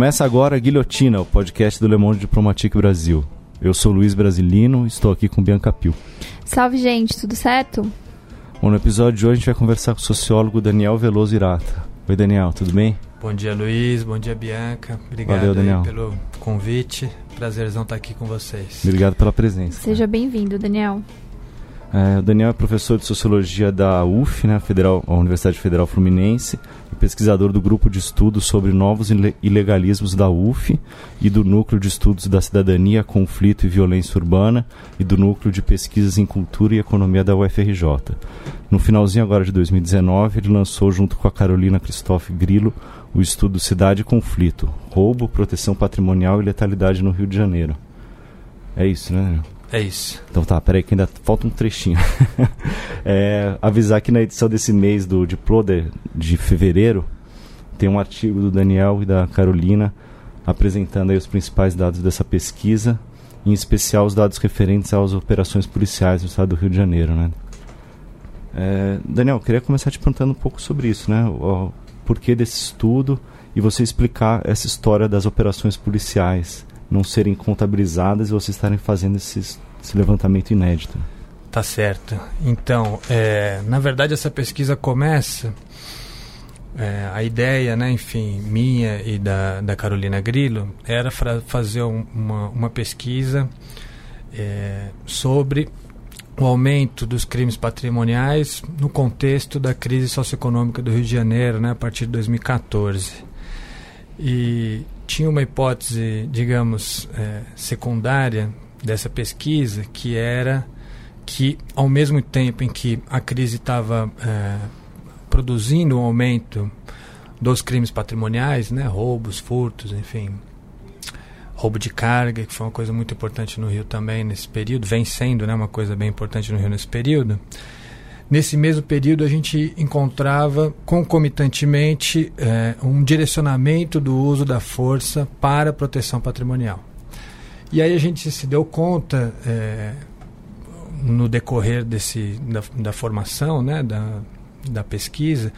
Começa agora a Guilhotina, o podcast do Le Monde Diplomatique Brasil. Eu sou Luiz Brasilino e estou aqui com Bianca Pio. Salve, gente, tudo certo? Bom, no episódio de hoje a gente vai conversar com o sociólogo Daniel Veloso Irata. Oi, Daniel, tudo bem? Bom dia, Luiz. Bom dia, Bianca. Obrigado Valeu, Daniel. pelo convite. Prazerzão estar aqui com vocês. Obrigado pela presença. Seja bem-vindo, Daniel. É, o Daniel é professor de Sociologia da UF, né, Federal, a Universidade Federal Fluminense, e pesquisador do Grupo de Estudos sobre Novos Ilegalismos da UF e do Núcleo de Estudos da Cidadania, Conflito e Violência Urbana e do Núcleo de Pesquisas em Cultura e Economia da UFRJ. No finalzinho agora de 2019, ele lançou junto com a Carolina Christophe Grilo o estudo Cidade e Conflito, Roubo, Proteção Patrimonial e Letalidade no Rio de Janeiro. É isso, né, Daniel? É isso. Então tá, peraí que ainda falta um trechinho. é, avisar que na edição desse mês do Diploder de fevereiro tem um artigo do Daniel e da Carolina apresentando aí os principais dados dessa pesquisa, em especial os dados referentes às operações policiais no estado do Rio de Janeiro, né? É, Daniel, queria começar te perguntando um pouco sobre isso, né? O porquê desse estudo e você explicar essa história das operações policiais não serem contabilizadas e vocês estarem fazendo esses, esse levantamento inédito. Tá certo. Então, é, na verdade, essa pesquisa começa. É, a ideia, né, enfim, minha e da, da Carolina Grillo era fazer um, uma, uma pesquisa é, sobre o aumento dos crimes patrimoniais no contexto da crise socioeconômica do Rio de Janeiro, né, a partir de 2014. E tinha uma hipótese, digamos, é, secundária dessa pesquisa, que era que, ao mesmo tempo em que a crise estava é, produzindo um aumento dos crimes patrimoniais, né, roubos, furtos, enfim, roubo de carga, que foi uma coisa muito importante no Rio também nesse período, vem sendo né, uma coisa bem importante no Rio nesse período. Nesse mesmo período, a gente encontrava concomitantemente eh, um direcionamento do uso da força para a proteção patrimonial. E aí a gente se deu conta, eh, no decorrer desse, da, da formação, né, da, da pesquisa,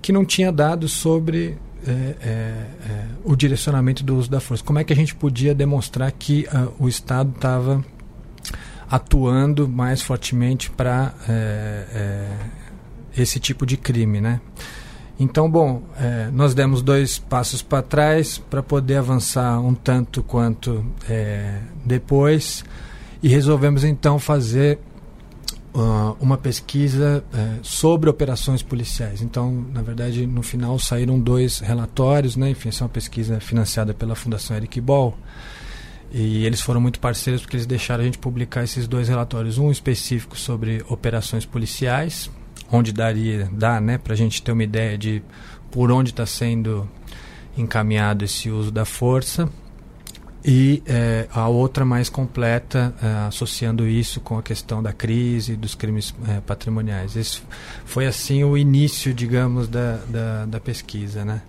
que não tinha dados sobre é, é, é, o direcionamento do uso da força. Como é que a gente podia demonstrar que uh, o Estado estava atuando mais fortemente para é, é, esse tipo de crime, né? Então, bom, é, nós demos dois passos para trás para poder avançar um tanto quanto é, depois e resolvemos então fazer uh, uma pesquisa é, sobre operações policiais. Então, na verdade, no final saíram dois relatórios, né? Enfim, essa é uma pesquisa financiada pela Fundação Eric Ball e eles foram muito parceiros porque eles deixaram a gente publicar esses dois relatórios, um específico sobre operações policiais, onde daria, dá, né, para a gente ter uma ideia de por onde está sendo encaminhado esse uso da força, e é, a outra mais completa, é, associando isso com a questão da crise dos crimes é, patrimoniais. Esse foi assim o início, digamos, da, da, da pesquisa, né?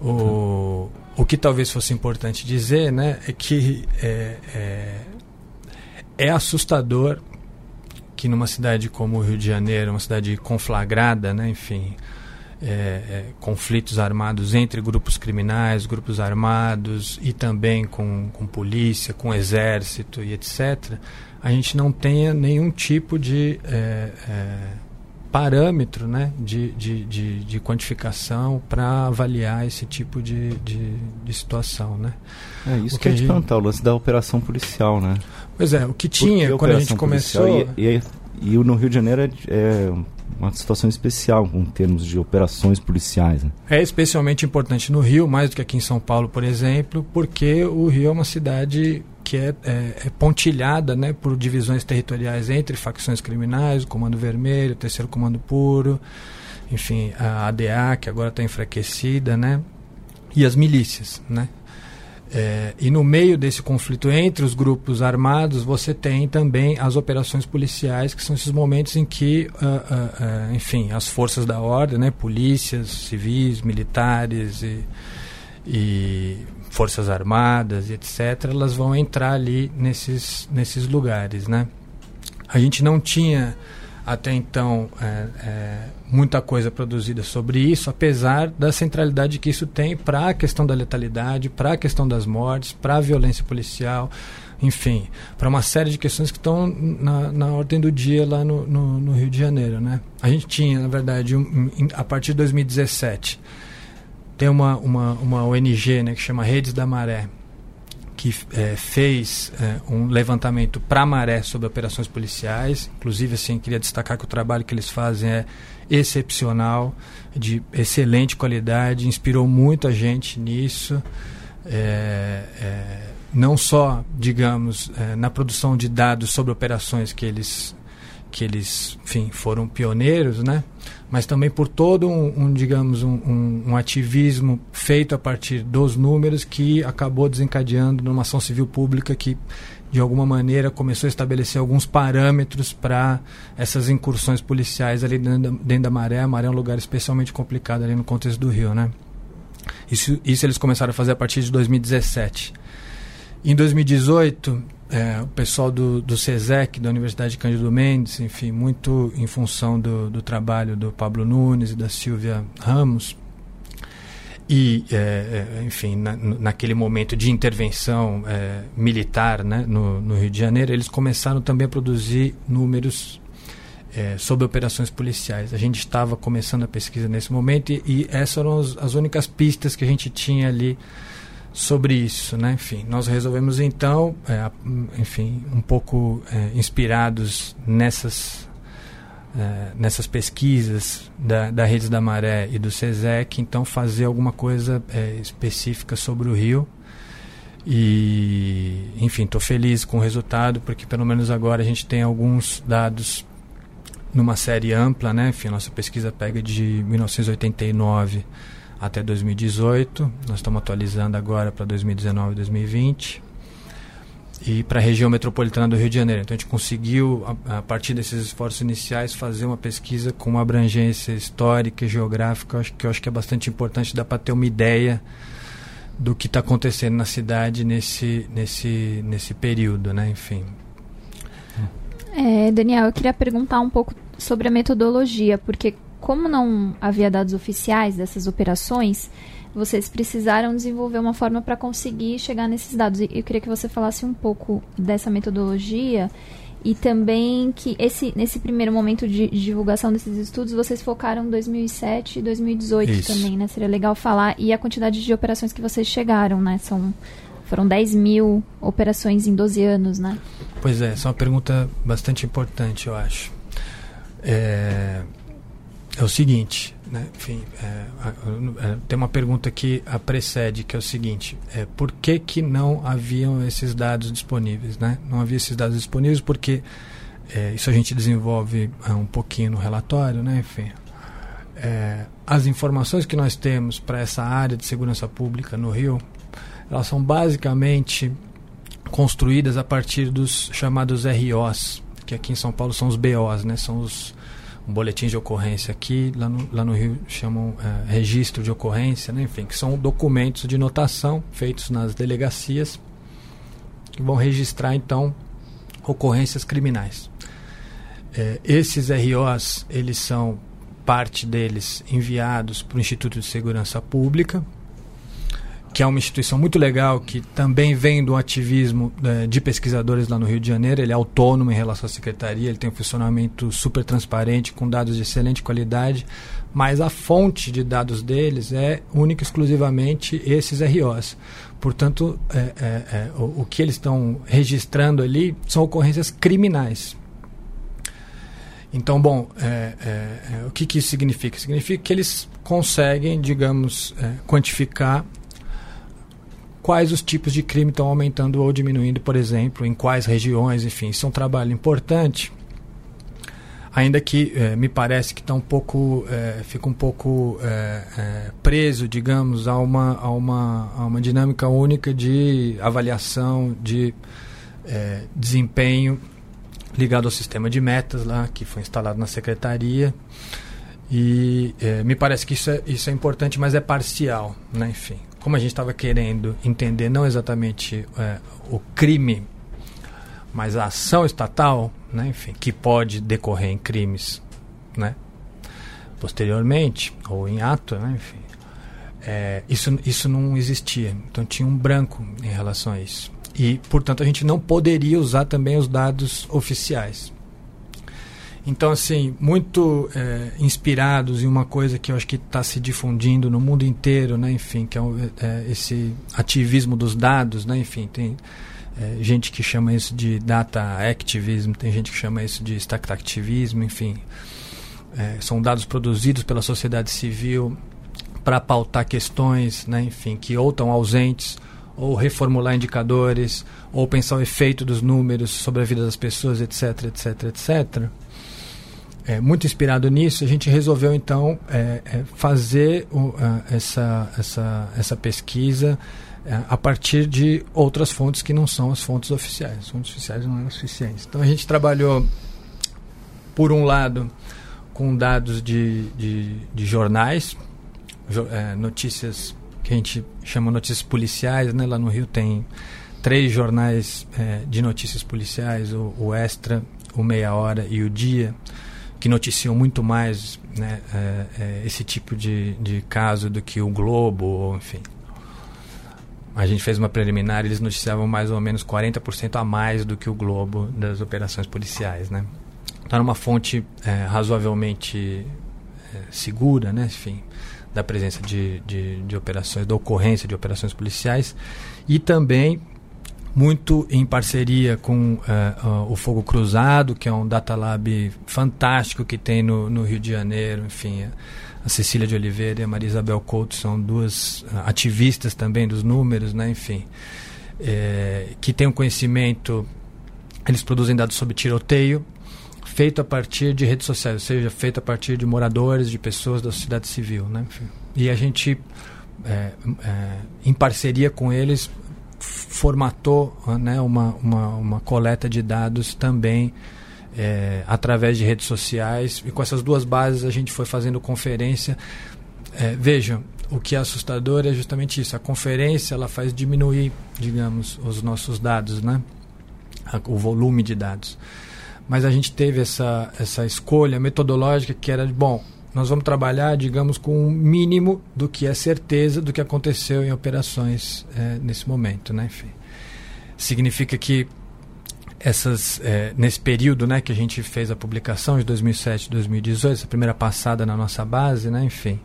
O, o que talvez fosse importante dizer né, é que é, é, é assustador que numa cidade como o Rio de Janeiro, uma cidade conflagrada, né, enfim, é, é, conflitos armados entre grupos criminais, grupos armados e também com, com polícia, com exército e etc., a gente não tenha nenhum tipo de é, é parâmetro né, de, de, de, de quantificação para avaliar esse tipo de, de, de, situação. Né? É isso que, que a gente perguntar, o lance da operação policial, né? Pois é, o que tinha quando a gente começou... E, e, e, no Rio de Janeiro é, é uma situação especial em termos de operações policiais. Né? É especialmente importante no Rio, mais do que aqui em São Paulo, por exemplo, porque o Rio é uma cidade que é, é, é, pontilhada né, por divisões territoriais entre facções criminais, o Comando Vermelho, o Terceiro Comando Puro, enfim, a ADA, que agora está enfraquecida, né, e as milícias. Né. É, e no meio desse conflito entre os grupos armados, você tem também as operações policiais, que são esses momentos em que, uh, uh, uh, enfim, as forças da ordem, né, polícias, civis, militares e, e forças armadas etc elas vão entrar ali nesses nesses lugares né a gente não tinha até então é, é, muita coisa produzida sobre isso, apesar da centralidade que isso tem para a questão da letalidade, para a questão das mortes, para a violência policial, enfim, para uma série de questões que estão na, na ordem do dia lá no, no, no, Rio de Janeiro. Né? A gente tinha, na verdade, um, a partir de 2017, tem uma, uma, uma ONG né, que chama Redes da Maré, que é, fez é, um levantamento para Maré sobre operações policiais. Inclusive, assim, queria destacar que o trabalho que eles fazem é excepcional, de excelente qualidade, inspirou muita gente nisso. É, é não só, digamos, é, na produção de dados sobre operações que eles, que eles enfim, foram pioneiros, né? mas também por todo um, um digamos, um, um, um, ativismo feito a partir dos números que acabou desencadeando numa ação civil pública que, de alguma maneira, começou a estabelecer alguns parâmetros para essas incursões policiais ali dentro da, dentro da Maré. A Maré é um lugar especialmente complicado ali no contexto do Rio, né? Isso, isso eles começaram a fazer a partir de 2017. Em 2018, é, o pessoal do, do CESEC, da Universidade de Cândido Mendes, enfim, muito em função do, do trabalho do Pablo Nunes e da Silvia Ramos, e, é, é enfim, na, naquele momento de intervenção é, militar né, no, no, Rio de Janeiro, eles começaram também a produzir números é, sobre operações policiais. A gente estava começando a pesquisa nesse momento e, e essas eram as, as únicas pistas que a gente tinha ali sobre isso, né? Enfim, nós resolvemos então, é, enfim, um pouco é, inspirados nessas é, nessas pesquisas da, da Redes da Maré e do SESEC, então fazer alguma coisa é, específica sobre o Rio. E, enfim, estou feliz com o resultado, porque pelo menos agora a gente tem alguns dados numa série ampla, né? Enfim, nossa pesquisa pega de 1989 até 2018. Nós estamos atualizando agora para 2019 e 2020. E para a região metropolitana do Rio de Janeiro. Então a gente conseguiu, a, a, partir desses esforços iniciais, fazer uma pesquisa com uma abrangência histórica e geográfica, acho, que eu acho que é bastante importante, dá para ter uma ideia do que está acontecendo na cidade nesse, nesse, nesse período, né? Enfim. É, Daniel, eu queria perguntar um pouco sobre a metodologia, porque como não havia dados oficiais dessas operações, vocês precisaram desenvolver uma forma para conseguir chegar nesses dados. E eu queria que você falasse um pouco dessa metodologia e também que esse nesse primeiro momento de, divulgação desses estudos vocês focaram 2007 e 2018 Isso. também, né? Seria legal falar e a quantidade de operações que vocês chegaram, né? São foram 10 mil operações em 12 anos, né? Pois é, essa é uma pergunta bastante importante, eu acho. É, é o seguinte, né? enfim, é, é, tem uma pergunta que a precede, que é o seguinte: é, por que, que não haviam esses dados disponíveis? Né? Não havia esses dados disponíveis porque é, isso a gente desenvolve é, um pouquinho no relatório, né? enfim. É, as informações que nós temos para essa área de segurança pública no Rio, elas são basicamente construídas a partir dos chamados ROs, que aqui em São Paulo são os BOs, né? São os boletim de ocorrência aqui, lá no, lá no Rio chamam é, registro de ocorrência, né? enfim, que são documentos de notação feitos nas delegacias que vão registrar então ocorrências criminais. É, esses ROs, eles são parte deles enviados para o Instituto de Segurança Pública, que é uma instituição muito legal, que também vem do ativismo é, de pesquisadores lá no Rio de Janeiro. Ele é autônomo em relação à secretaria, ele tem um funcionamento super transparente, com dados de excelente qualidade, mas a fonte de dados deles é única e exclusivamente esses ROs. Portanto, é, é, o, o que eles estão registrando ali são ocorrências criminais. Então, bom, é, é, é, o que, que, isso significa? Significa que eles conseguem, digamos, quantificar quais os tipos de crime estão aumentando ou diminuindo, por exemplo, em quais regiões, enfim, isso é um trabalho importante. Ainda que eh, me parece que está um pouco, eh, fica um pouco eh, preso, digamos, a uma, a, uma, a uma dinâmica única de avaliação, de desempenho ligado ao sistema de metas lá, que foi instalado na secretaria. E me parece que isso é, isso é importante, mas é parcial, né? enfim como a gente estava querendo entender não exatamente é, o crime, mas a ação estatal, né, enfim, que pode decorrer em crimes, né, posteriormente ou em ato, né, enfim, é, isso, isso não existia. Então tinha um branco em relação a isso. E, portanto, a gente não poderia usar também os dados oficiais. Então, assim, muito é, inspirados em uma coisa que eu acho que está se difundindo no mundo inteiro, né? Enfim, que é, é, esse ativismo dos dados, né? Enfim, tem é, gente que chama isso de data activism, tem gente que chama isso de stack activism, enfim. É, são dados produzidos pela sociedade civil para pautar questões, né? Enfim, que ou estão ausentes ou reformular indicadores, ou pensar o efeito dos números sobre a vida das pessoas, etc, etc, etc. É, muito inspirado nisso, a gente resolveu então é, é, fazer uh, essa, essa, essa pesquisa é, a partir de outras fontes que não são as fontes oficiais. As fontes oficiais não eram suficientes. Então a gente trabalhou, por um lado, com dados de, de, de jornais, jo, é, notícias que a gente chama notícias policiais, né? Lá no Rio tem três jornais é, de notícias policiais, o, o, Extra, o Meia Hora e o Dia, que noticiam muito mais né, é, é, esse tipo de, de caso do que o Globo, enfim. A gente fez uma preliminar, eles noticiavam mais ou menos 40% a mais do que o Globo das operações policiais, né? Então era uma fonte é, razoavelmente é, segura, né? Enfim, da presença de, de, de operações, da ocorrência de operações policiais e também muito em parceria com uh, o Fogo Cruzado, que é um data lab fantástico que tem no, no Rio de Janeiro, enfim, a Cecília de Oliveira e a Maria Isabel Couto são duas uh, ativistas também dos números, né, enfim, é, que tem um conhecimento, eles produzem dados sobre tiroteio, feito a partir de redes sociais, ou seja, feito a partir de moradores, de pessoas da sociedade civil. Né? E a gente, é, é, em parceria com eles, formatou né, uma, uma, uma coleta de dados também é, através de redes sociais. E com essas duas bases a gente foi fazendo conferência. É, vejam, o que é assustador é justamente isso. A conferência ela faz diminuir, digamos, os nossos dados, né? o volume de dados mas a gente teve essa, essa escolha metodológica que era de, bom, nós vamos trabalhar, digamos, com um mínimo do que é certeza do que aconteceu em operações é, nesse momento, né? Enfim, significa que essas é, nesse período, né, que a gente fez a publicação de 2007, 2018, essa primeira passada na nossa base, né? Enfim,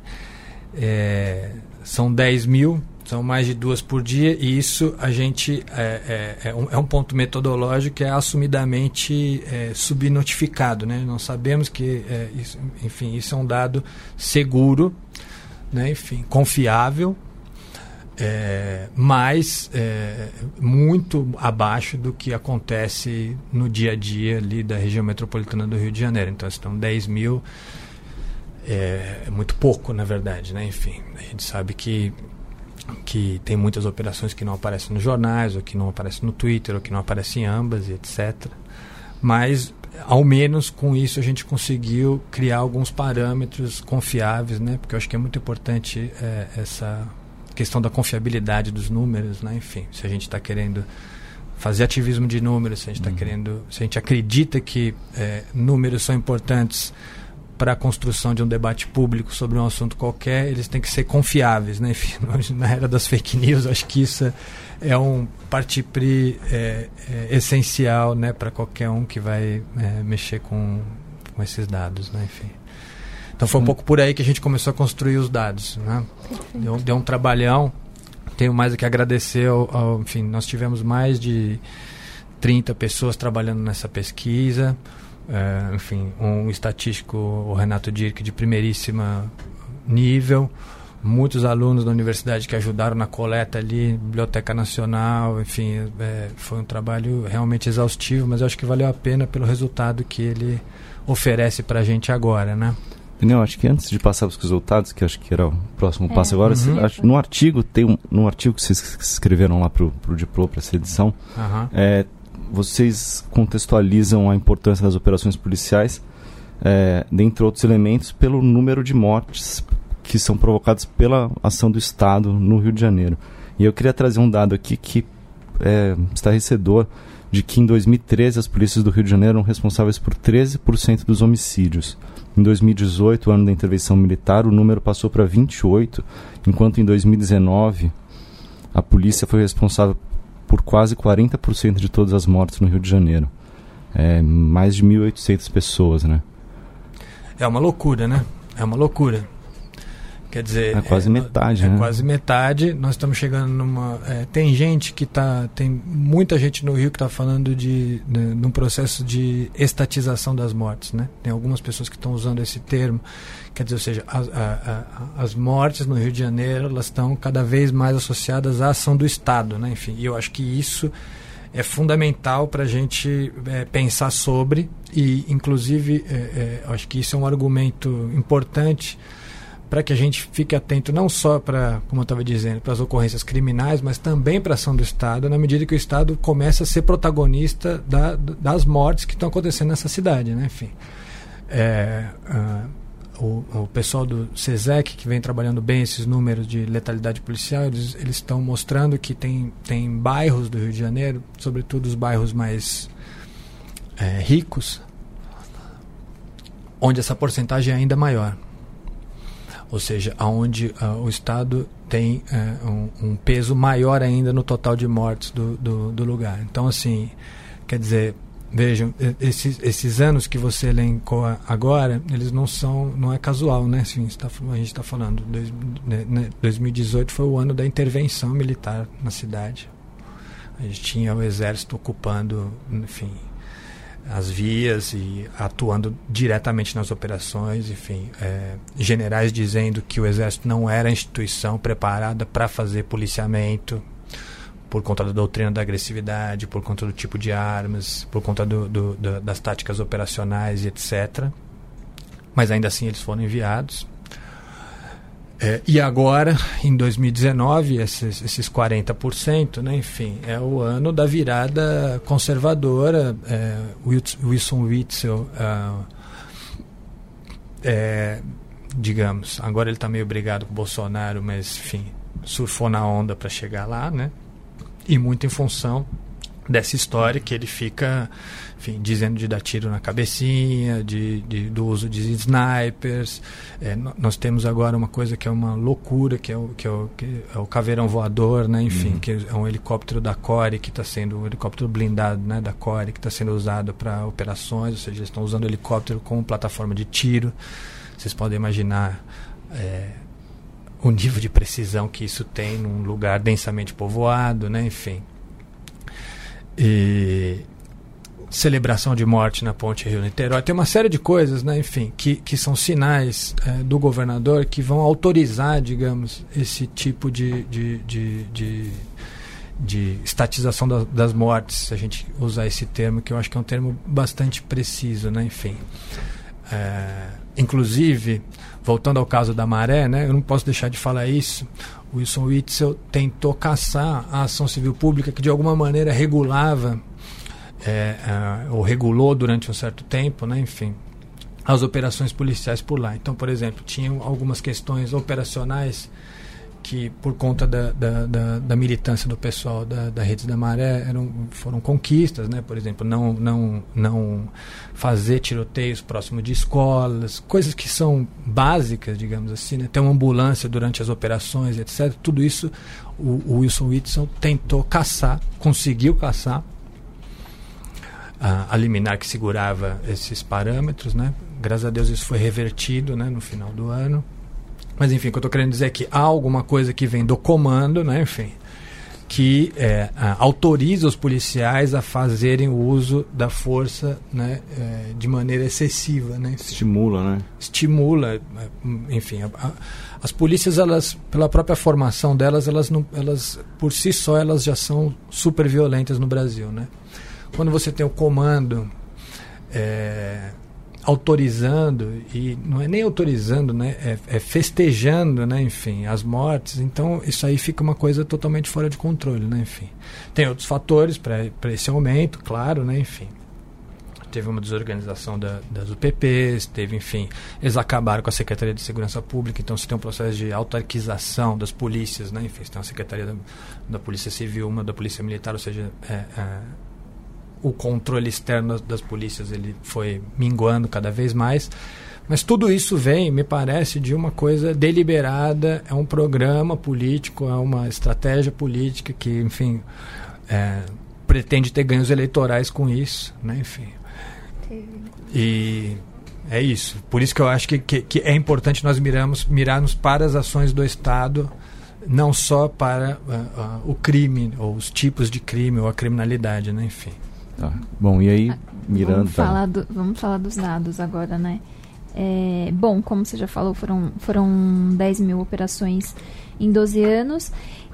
é, são 10 mil são mais de duas por dia e isso a gente é, é, é, um, é um, ponto metodológico que é assumidamente é, subnotificado. Né? Nós sabemos que, é, isso, enfim, isso é um dado seguro, né? enfim, confiável, é, mas é, muito abaixo do que acontece no dia a dia ali da região metropolitana do Rio de Janeiro. Então, estão 10 mil. É, muito pouco, na verdade, né? Enfim, a gente sabe que que tem muitas operações que não aparecem nos jornais, ou que não aparecem no Twitter, ou que não aparecem em ambas, etc. Mas, ao menos com isso, a gente conseguiu criar alguns parâmetros confiáveis, né? porque eu acho que é muito importante é, essa questão da confiabilidade dos números, né? enfim, se a gente está querendo fazer ativismo de números, se a gente está uhum. querendo, se a gente acredita que é, números são importantes para a construção de um debate público sobre um assunto qualquer, eles têm que ser confiáveis. Né? Enfim, na era das fake news, acho que isso é um partipri é, é, essencial né, para qualquer um que vai é, mexer com, com esses dados. Né? Enfim. Então foi um pouco por aí que a gente começou a construir os dados. Né? Deu, deu um trabalhão. Tenho mais o que agradecer. Ao, ao, enfim, nós tivemos mais de 30 pessoas trabalhando nessa pesquisa é, enfim, um estatístico, o Renato Dirk, de primeiríssima nível, muitos alunos da universidade que ajudaram na coleta ali, Biblioteca Nacional, enfim, é, foi um trabalho realmente exaustivo, mas eu acho que valeu a pena pelo resultado que ele oferece para a gente agora, né? Daniel, acho que antes de passar os resultados, que acho que era o próximo é, passo agora, uhum. acho, no artigo tem um, no artigo que vocês escreveram lá para o Diplo, para essa edição, uhum. é, vocês contextualizam a importância das operações policiais, é, dentre outros elementos, pelo número de mortes que são provocadas pela ação do Estado no Rio de Janeiro. E eu queria trazer um dado aqui que é estarrecedor de que em 2013 as polícias do Rio de Janeiro eram responsáveis por 13% dos homicídios. Em 2018, ano da intervenção militar, o número passou para 28, enquanto em 2019 a polícia foi responsável por quase 40% de todas as mortes no Rio de Janeiro. É, mais de 1.800 pessoas, né? É uma loucura, né? É uma loucura. Quer dizer, é quase é, metade, é né? quase metade. Nós estamos chegando numa. É, tem gente que está. Tem muita gente no Rio que está falando de, de, de um processo de estatização das mortes, né? Tem algumas pessoas que estão usando esse termo. Quer dizer, ou seja, as, a, a, as mortes no Rio de Janeiro elas estão cada vez mais associadas à ação do Estado, né? Enfim, e eu acho que isso é fundamental para a gente é, pensar sobre e, inclusive, é, é, acho que isso é um argumento importante para que a gente fique atento não só para, como eu estava dizendo, para as ocorrências criminais, mas também para a ação do Estado, na medida que o Estado começa a ser protagonista da, das mortes que estão acontecendo nessa cidade, né? Enfim, é, uh, o, o, pessoal do CESEC, que vem trabalhando bem esses números de letalidade policial, eles estão mostrando que tem, tem bairros do Rio de Janeiro, sobretudo os bairros mais é, ricos, onde essa porcentagem é ainda maior ou seja, aonde uh, o Estado tem uh, um, um, peso maior ainda no total de mortes do, do, do, lugar. Então, assim, quer dizer, vejam, esses, esses anos que você elencou agora, eles não são, não é casual, né? Assim, tá, a gente está falando, dois, né, 2018 foi o ano da intervenção militar na cidade. A gente tinha o exército ocupando, enfim, as vias e atuando diretamente nas operações, enfim, é, generais dizendo que o exército não era a instituição preparada para fazer policiamento por conta da doutrina da agressividade, por conta do tipo de armas, por conta do, do, do, das táticas operacionais e etc. Mas ainda assim eles foram enviados. É, e agora, em 2019, esses, esses 40%, né, enfim, é o ano da virada conservadora. É, Wilson Witzel, uh, é, digamos, agora ele está meio brigado com o Bolsonaro, mas, enfim, surfou na onda para chegar lá, né? E muito em função dessa história que ele fica enfim, dizendo de dar tiro na cabecinha, de, de do uso de snipers. É, nós temos agora uma coisa que é uma loucura, que é o, que é o, que é o caveirão voador, né? enfim, uhum. que é um helicóptero da Core, que está sendo um helicóptero blindado né? da Core, que está sendo usado para operações, ou seja, eles estão usando o helicóptero como plataforma de tiro. Vocês podem imaginar. É, o nível de precisão que isso tem num lugar densamente povoado, né? enfim. E, celebração de morte na ponte Rio-Niterói. Tem uma série de coisas, né, enfim, que, que são sinais é, do governador que vão autorizar, digamos, esse tipo de, de, de, de, de estatização das, das mortes, se a gente usar esse termo, que eu acho que é um termo bastante preciso, né, enfim. É, inclusive, voltando ao caso da maré, né, eu não posso deixar de falar isso. Wilson Witzel tentou caçar a ação civil pública que de alguma maneira regulava é, é, ou regulou durante um certo tempo, né, enfim, as operações policiais por lá. Então, por exemplo, tinham algumas questões operacionais que, por conta da, da, da, da militância do pessoal da, da Redes da Maré, eram, foram conquistas, né? por exemplo, não, não, não fazer tiroteios próximo de escolas, coisas que são básicas, digamos assim, né? ter uma ambulância durante as operações, etc. Tudo isso o, o Wilson Whitson tentou caçar, conseguiu caçar, a, a liminar que segurava esses parâmetros, né? Graças a Deus isso foi revertido, né, no final do ano. Mas enfim, o que eu estou querendo dizer é que há alguma coisa que vem do comando, né, enfim, que é, a, autoriza os policiais a fazerem o uso da força né, é, de maneira excessiva. Né? Estimula, né? Estimula, é, enfim. A, as polícias, elas, pela própria formação delas, elas, não, elas, por si só, elas já são super violentas no Brasil, né? quando você tem o comando é, autorizando e não é nem autorizando, né, é, é, festejando, né, enfim, as mortes. Então isso aí fica uma coisa totalmente fora de controle, né, enfim. Tem outros fatores para esse aumento, claro, né, enfim. Teve uma desorganização da, das UPPs, teve, enfim, eles acabaram com a Secretaria de Segurança Pública, então você tem um processo de autarquização das polícias, né, enfim, você tem uma Secretaria da, da Polícia Civil, uma da Polícia Militar, ou seja, é, é o controle externo das, polícias ele foi minguando cada vez mais. Mas tudo isso vem, me parece, de uma coisa deliberada, é um programa político, é uma estratégia política que, enfim, é, pretende ter ganhos eleitorais com isso, né? Enfim. E é isso. Por isso que eu acho que, que, que, é importante nós miramos, mirarmos para as ações do Estado, não só para uh, uh, o crime, ou os tipos de crime, ou a criminalidade, né? Enfim. Ah, bom, e aí, mirando... Vamos falar, do, vamos falar dos dados agora, né? É, bom, como você já falou, foram, foram 10 mil operações em 12 anos.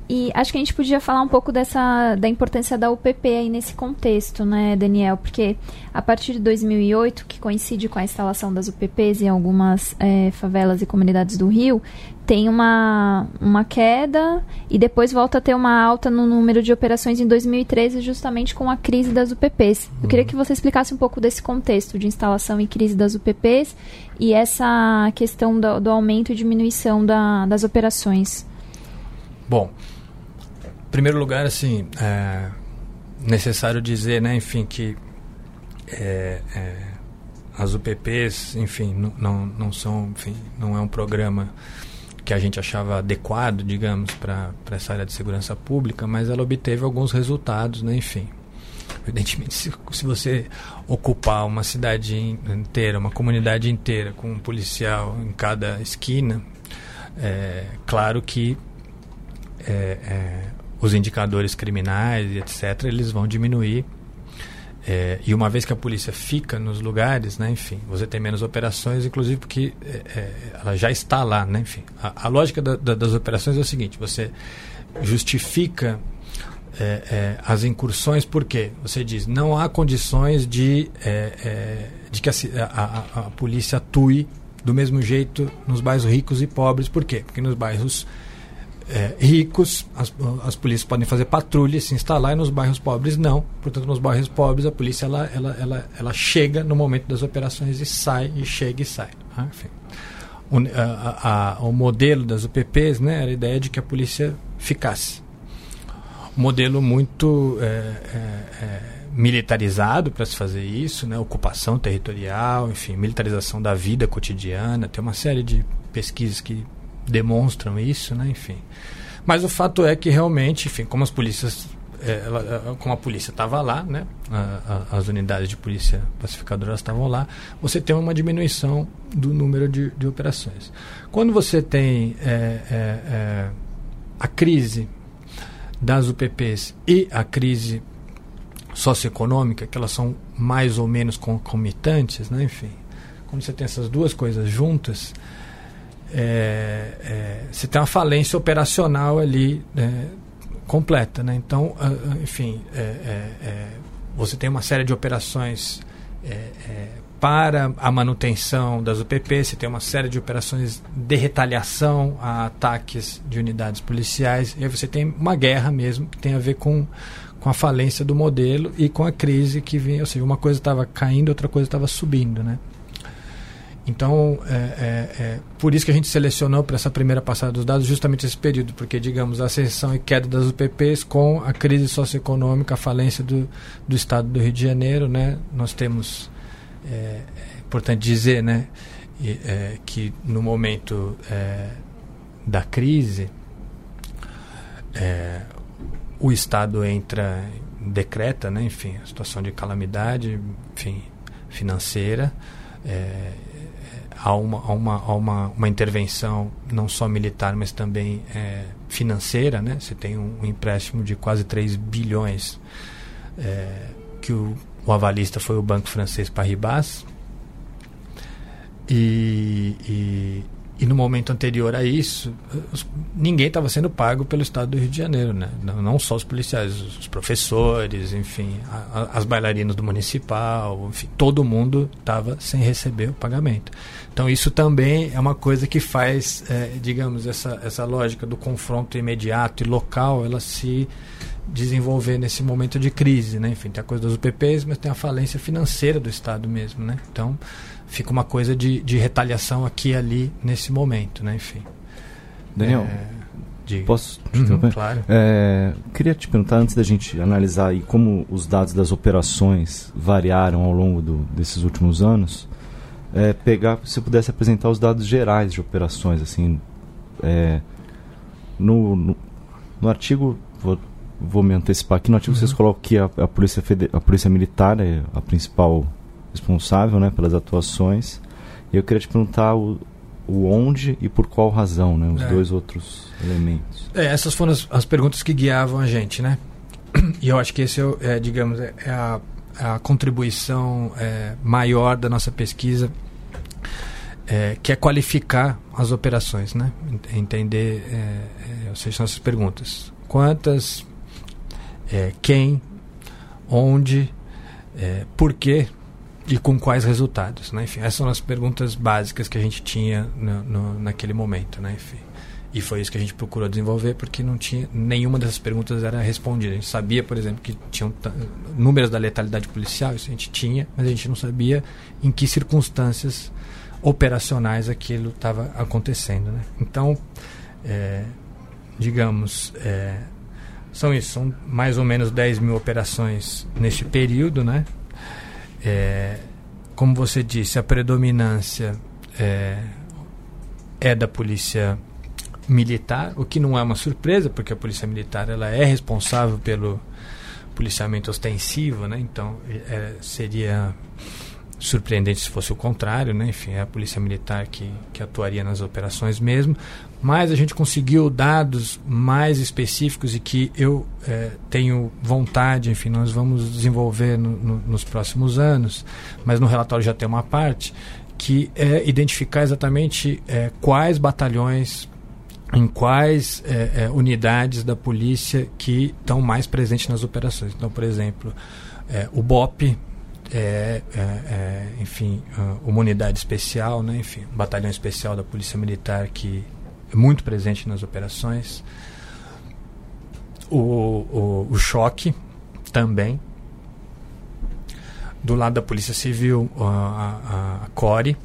E acho que a gente podia falar um pouco dessa da importância da UPP aí nesse contexto, né, Daniel? Porque a partir de 2008, que coincide com a instalação das UPPs em algumas é, favelas e comunidades do Rio, tem uma, uma queda e depois volta a ter uma alta no número de operações em 2013, justamente com a crise das UPPs. Eu queria que você explicasse um pouco desse contexto de instalação e crise das UPPs e essa questão do, do aumento e diminuição da, das operações. Bom, primeiro lugar, assim, é necessário dizer, né, enfim, que é, é, as UPPs, enfim, não, não, não são, enfim, não é um programa que a gente achava adequado, digamos, para essa área de segurança pública, mas ela obteve alguns resultados, né, enfim. Evidentemente, se, se você ocupar uma cidade inteira, uma comunidade inteira, com um policial em cada esquina, é claro que é, é, os indicadores criminais, etc., eles vão diminuir. É, e uma vez que a polícia fica nos lugares, né, enfim, você tem menos operações, inclusive porque é, é, ela já está lá, né, enfim. A, a lógica da, da, das operações é o seguinte: você justifica é, é, as incursões porque você diz não há condições de, é, de que a, a, a, polícia atue do mesmo jeito nos bairros ricos e pobres. Por quê? Porque nos bairros é, ricos, as, as polícias podem fazer patrulha e se instalar, e nos bairros pobres não. Portanto, nos bairros pobres a polícia ela, ela, ela, ela chega no momento das operações e sai, e chega e sai. Ah, enfim. O, a, a, o modelo das UPPs né, era a ideia de que a polícia ficasse. Um modelo muito é, é, é, militarizado para se fazer isso, né, ocupação territorial, enfim, militarização da vida cotidiana. Tem uma série de pesquisas que demonstram isso, né? Enfim. Mas o fato é que realmente, enfim, como as polícias, é, ela, como a polícia estava lá, né? A, a, as unidades de polícia pacificadoras estavam lá, você tem uma diminuição do número de, de operações. Quando você tem é, é, é a crise das UPPs e a crise socioeconômica, que elas são mais ou menos concomitantes, né? enfim, quando você tem essas duas coisas juntas, é, é, você tem uma falência operacional ali né, completa. Né? Então, enfim, é, é, é, você tem uma série de operações para a manutenção das UPPs, você tem uma série de operações de retaliação a ataques de unidades policiais, e aí você tem uma guerra mesmo que tem a ver com, com a falência do modelo e com a crise que vinha, ou seja, uma coisa estava caindo, outra coisa estava subindo, né? Então, é, é, é, por isso que a gente selecionou para essa primeira passada dos dados justamente esse período, porque, digamos, a ascensão e queda das UPPs com a crise socioeconômica, a falência do, do Estado do Rio de Janeiro, né? Nós temos, é, é importante dizer, né, é, que no momento é, da crise, o Estado entra, decreta, né, enfim, a situação de calamidade, enfim, financeira, é, há uma, há uma, há uma, uma intervenção não só militar, mas também é, financeira. Né? Você tem um, um, empréstimo de quase 3 bilhões é, que o, o avalista foi o banco francês Paribas. E, e, e no momento anterior a isso, os, ninguém estava sendo pago pelo Estado do Rio de Janeiro, né? não, não só os policiais, os, professores, enfim, a, a, as bailarinas do municipal, enfim, todo mundo estava sem receber o pagamento. Então isso também é uma coisa que faz, é, digamos, essa, essa lógica do confronto imediato e local, ela se desenvolver nesse momento de crise, né? Enfim, tem a coisa dos UPPs, mas tem a falência financeira do Estado mesmo, né? Então fica uma coisa de, de retaliação aqui e ali nesse momento, né? Enfim. Daniel, é... De... Posso te Uhum, claro. É, queria te perguntar, antes da gente analisar aí como os dados das operações variaram ao longo do- desses últimos anos, é, pegar, se você pudesse apresentar os dados gerais de operações, assim, é, no, no, no artigo, vou, vou me antecipar aqui, no artigo Uhum. vocês colocam que a, a, polícia Fede- a Polícia Militar é a principal responsável né, pelas atuações, e eu queria te perguntar o, o onde e por qual razão, né, os É. dois outros elementos. É, essas foram as, as perguntas que guiavam a gente, né? E eu acho que esse é, é, digamos, é é a, a contribuição é, maior da nossa pesquisa, é, que é qualificar as operações, né? Ent- Entender, é, é, ou seja, são essas perguntas. Quantas, é, quem, onde, é, por quê e com quais resultados, né? Enfim, essas são as perguntas básicas que a gente tinha no, no- naquele momento, né? Enfim. E foi isso que a gente procurou desenvolver, porque não tinha nenhuma dessas perguntas era respondida. A gente sabia, por exemplo, que tinham números da letalidade policial, isso a gente tinha, mas a gente não sabia em que circunstâncias operacionais aquilo estava acontecendo. Né? Então, é, digamos, é, são isso, são mais ou menos 10 mil operações nesse período, né? É, como você disse, a predominância é, é da polícia militar, o que não é uma surpresa, porque a polícia militar ela é responsável pelo policiamento ostensivo, né? Então é, seria surpreendente se fosse o contrário, né? Enfim, é a polícia militar que, que atuaria nas operações mesmo. Mas a gente conseguiu dados mais específicos e que eu eh, tenho vontade, enfim, nós vamos desenvolver no, no, nos próximos anos, mas no relatório já tem uma parte que é identificar exatamente eh, quais batalhões em quais eh, unidades da polícia que estão mais presentes nas operações. Então, por exemplo, o BOP é, é, é, enfim, uma unidade especial, né? enfim, um batalhão especial da Polícia Militar que é muito presente nas operações. O, o, o choque também. Do lado da Polícia Civil, uh, a, a CORE.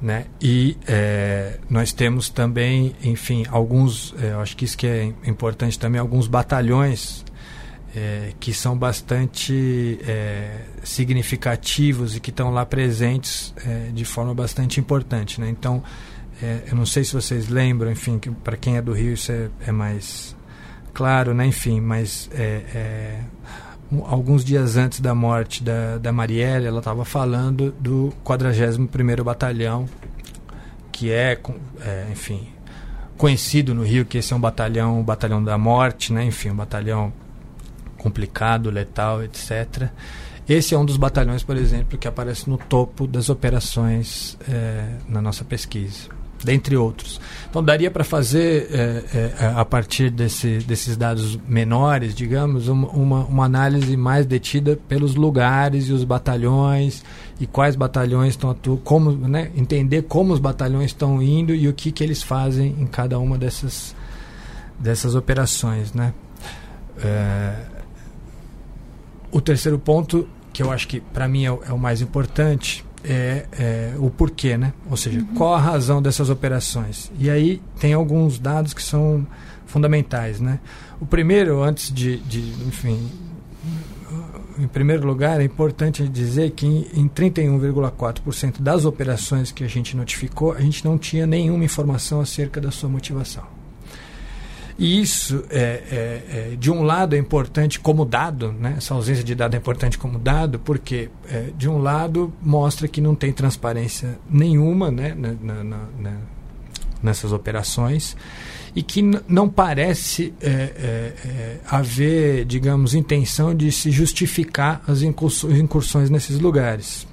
Né? E é, nós temos também, enfim, alguns, é, acho que isso que é importante também, alguns batalhões é, que são bastante é, significativos e que estão lá presentes é, de forma bastante importante. Né? Então, é, eu não sei se vocês lembram, enfim, que para quem é do Rio isso é, é mais claro, né? enfim, mas é, é, um, alguns dias antes da morte da, da Marielle, ela estava falando do 41º Batalhão, que é, é, enfim, conhecido no Rio que esse é um batalhão, um batalhão da morte, né? enfim, um batalhão complicado, letal, etc. Esse é um dos batalhões, por exemplo, que aparece no topo das operações é, na nossa pesquisa, dentre outros. Então, daria para fazer, é, é, a partir desse, desses dados menores, digamos, uma, uma, uma, análise mais detida pelos lugares e os batalhões e quais batalhões estão atuando, como, né, entender como os batalhões estão indo e o que, que eles fazem em cada uma dessas, dessas operações, né. O terceiro ponto, que eu acho que para mim é o, é o, mais importante, é, é, o porquê, né? Ou seja, uhum. qual a razão dessas operações. E aí tem alguns dados que são fundamentais, né? O primeiro, antes de, de enfim, em primeiro lugar, é importante dizer que em, em 31,4% das operações que a gente notificou, a gente não tinha nenhuma informação acerca da sua motivação. E isso, é, é, é, de um lado, é importante como dado, né? essa ausência de dado é importante como dado, porque, é, de um lado, mostra que não tem transparência nenhuma né? na, na, na, nessas operações e que não parece é, haver, digamos, intenção de se justificar as incursões nesses lugares.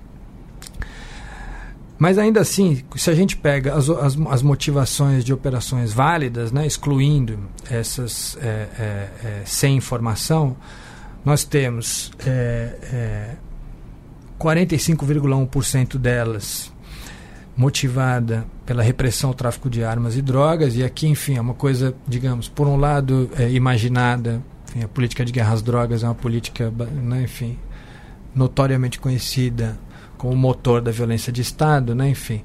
Mas ainda assim, se a gente pega as, as, as motivações de operações válidas, né, excluindo essas é, é, é, sem informação, nós temos 45,1% delas motivada pela repressão ao tráfico de armas e drogas, e aqui, enfim, é uma coisa, digamos, por um lado, imaginada, enfim, a política de guerra às drogas é uma política, né, enfim, notoriamente conhecida como motor da violência de Estado, né? enfim.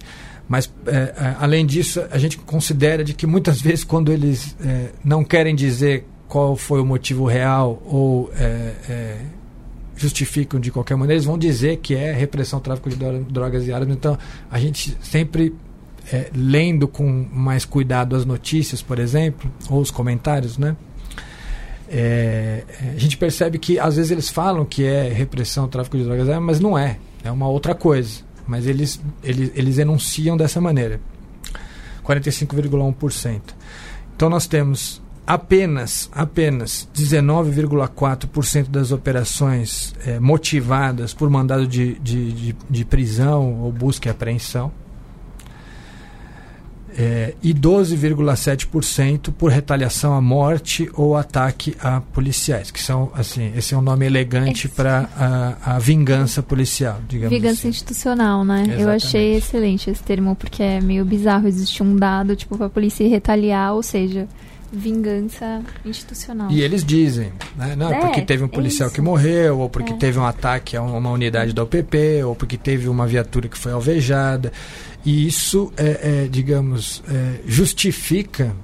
Mas, é, é, além disso, a gente considera de que muitas vezes, quando eles é, não querem dizer qual foi o motivo real ou é, é, justificam de qualquer maneira, eles vão dizer que é repressão ao tráfico de drogas e armas. Então, a gente sempre é, lendo com mais cuidado as notícias, por exemplo, ou os comentários, né? A gente percebe que às vezes eles falam que é repressão, tráfico de drogas, mas não é. É uma outra coisa. Mas eles, eles, eles enunciam dessa maneira. 45,1%. Então nós temos apenas apenas 19,4% das operações é, motivadas por mandado de, de, de, de prisão ou busca e apreensão é, e 12,7% por retaliação à morte ou ataque a policiais, que são, assim, esse é um nome elegante para a, a, vingança policial, digamos Vingança assim. institucional, né? Exatamente. Eu achei excelente esse termo, porque é meio bizarro existir um dado, tipo, para a polícia retaliar, ou seja, vingança institucional. E eles dizem, né? Não, é, porque teve um policial que morreu, ou porque é. teve um ataque a uma unidade da UPP, ou porque teve uma viatura que foi alvejada. E isso, é, é digamos, é, justifica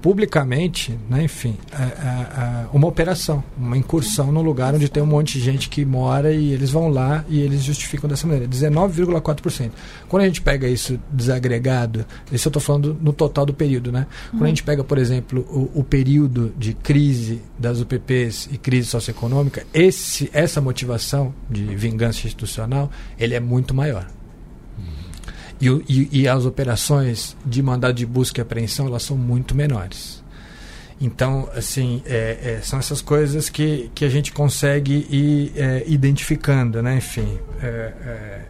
publicamente, né, enfim, a, a, uma operação, uma incursão no lugar onde tem um monte de gente que mora e eles vão lá e eles justificam dessa maneira, 19,4%. Quando a gente pega isso desagregado, isso eu estou falando no total do período, né? Quando a uhum. gente pega, por exemplo, o, o, período de crise das UPPs e crise socioeconômica, esse, essa motivação de vingança institucional, ele é muito maior. E, e, e, as operações de mandado de busca e apreensão elas são muito menores. Então, assim, é, é, são essas coisas que, que a gente consegue ir é, identificando, né? Enfim, é, é,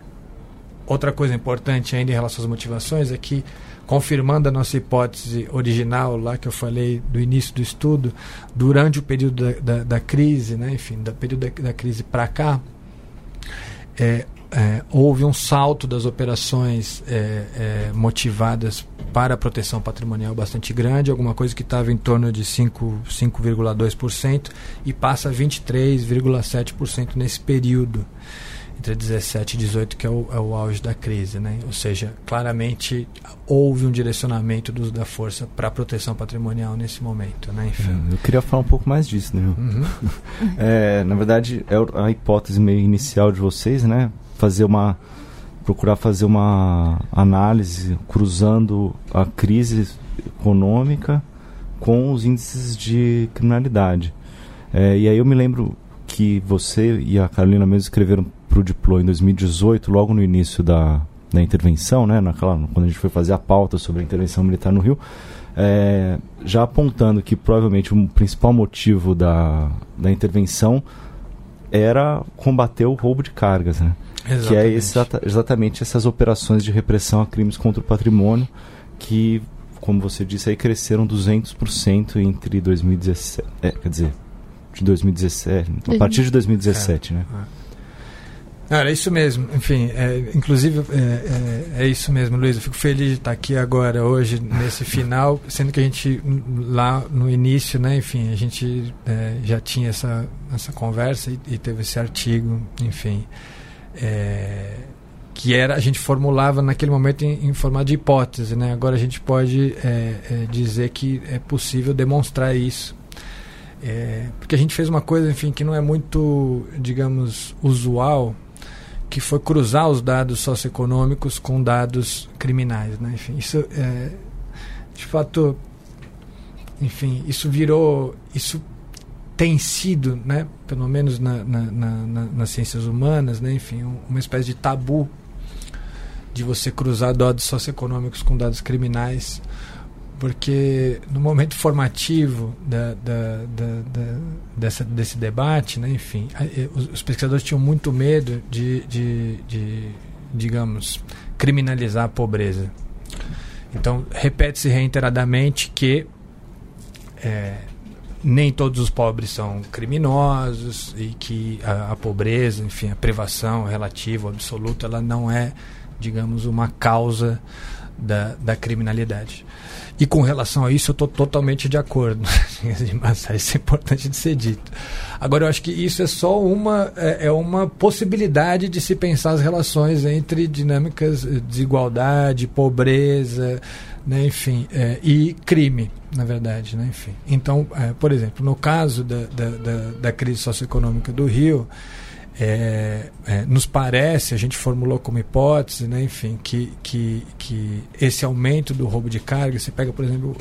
outra coisa importante ainda em relação às motivações é que, confirmando a nossa hipótese original lá que eu falei do início do estudo, durante o período da, da, da crise, né? Enfim, do período da, da crise para cá, é, houve um salto das operações é, é, motivadas para a proteção patrimonial bastante grande, alguma coisa que estava em torno de 5,2% e passa a 23,7% nesse período entre 17 e 18, que é o, é o auge da crise. Né? Ou seja, claramente houve um direcionamento do uso da força para a proteção patrimonial nesse momento. Né? Enfim. É, eu queria falar um pouco mais disso. Né? Uhum. é, na verdade, é a hipótese meio inicial de vocês, né? Fazer uma procurar fazer uma análise cruzando a crise econômica com os índices de criminalidade. É, e aí eu me lembro que você e a Carolina mesmo escreveram para o Diplo em 2018, logo no início da, da intervenção, né, naquela, quando a gente foi fazer a pauta sobre a intervenção militar no Rio, é, já apontando que provavelmente o principal motivo da, da intervenção era combater o roubo de cargas, né? Exatamente. Que é exata, exatamente essas operações de repressão a crimes contra o patrimônio que, como você disse, aí cresceram 200% entre 2017, é, quer dizer, de 2017, a partir de 2017, é, né? É. Era isso mesmo, enfim, é, inclusive é, é, é, isso mesmo, Luiz. Eu fico feliz de estar aqui agora, hoje, nesse final, sendo que a gente lá no início, né, enfim, a gente é, já tinha essa, essa conversa e, e teve esse artigo, enfim é, que era a gente formulava naquele momento em, em de hipótese, né? Agora a gente pode é, é, dizer que é possível demonstrar isso, é, porque a gente fez uma coisa, enfim, que não é muito, digamos, usual, que foi cruzar os dados socioeconômicos com dados criminais, né? Enfim, isso é, de fato, enfim, isso virou, isso tem sido, né, pelo menos na, na, na, nas ciências humanas, né, enfim, uma espécie de tabu de você cruzar dados socioeconômicos com dados criminais, porque no momento formativo da, da, da, dessa, desse debate, né, enfim, os, os, pesquisadores tinham muito medo de, de, de, digamos, criminalizar a pobreza. Então, repete-se reiteradamente que é, nem todos os pobres são criminosos e que a, a pobreza, enfim, a privação relativa, absoluta, ela não é, digamos, uma causa da, da criminalidade. e com relação a isso, eu estou totalmente de acordo. isso é importante de ser dito. Agora, eu acho que isso é só uma, é, é uma possibilidade de se pensar as relações entre dinâmicas de desigualdade, pobreza, né, enfim, é, e crime, na verdade. Né, enfim. Então, é, por exemplo, no caso da, da, da, da crise socioeconômica do Rio, é, é, nos parece, a gente formulou como hipótese, né, enfim, que, que, que esse aumento do roubo de carga, você pega, por exemplo,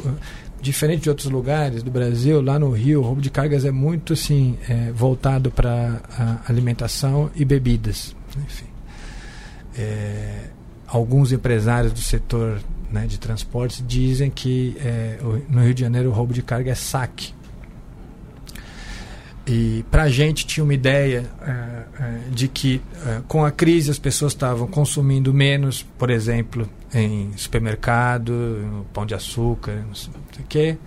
diferente de outros lugares do Brasil, lá no Rio, o roubo de cargas é muito assim, é, voltado para alimentação e bebidas. Enfim. É, alguns empresários do setor né, de transportes dizem que é, no Rio de Janeiro o roubo de carga é saque e para a gente tinha uma ideia é, é, de que é, com a crise as pessoas estavam consumindo menos, por exemplo, em supermercado, no pão de açúcar, não sei o quê,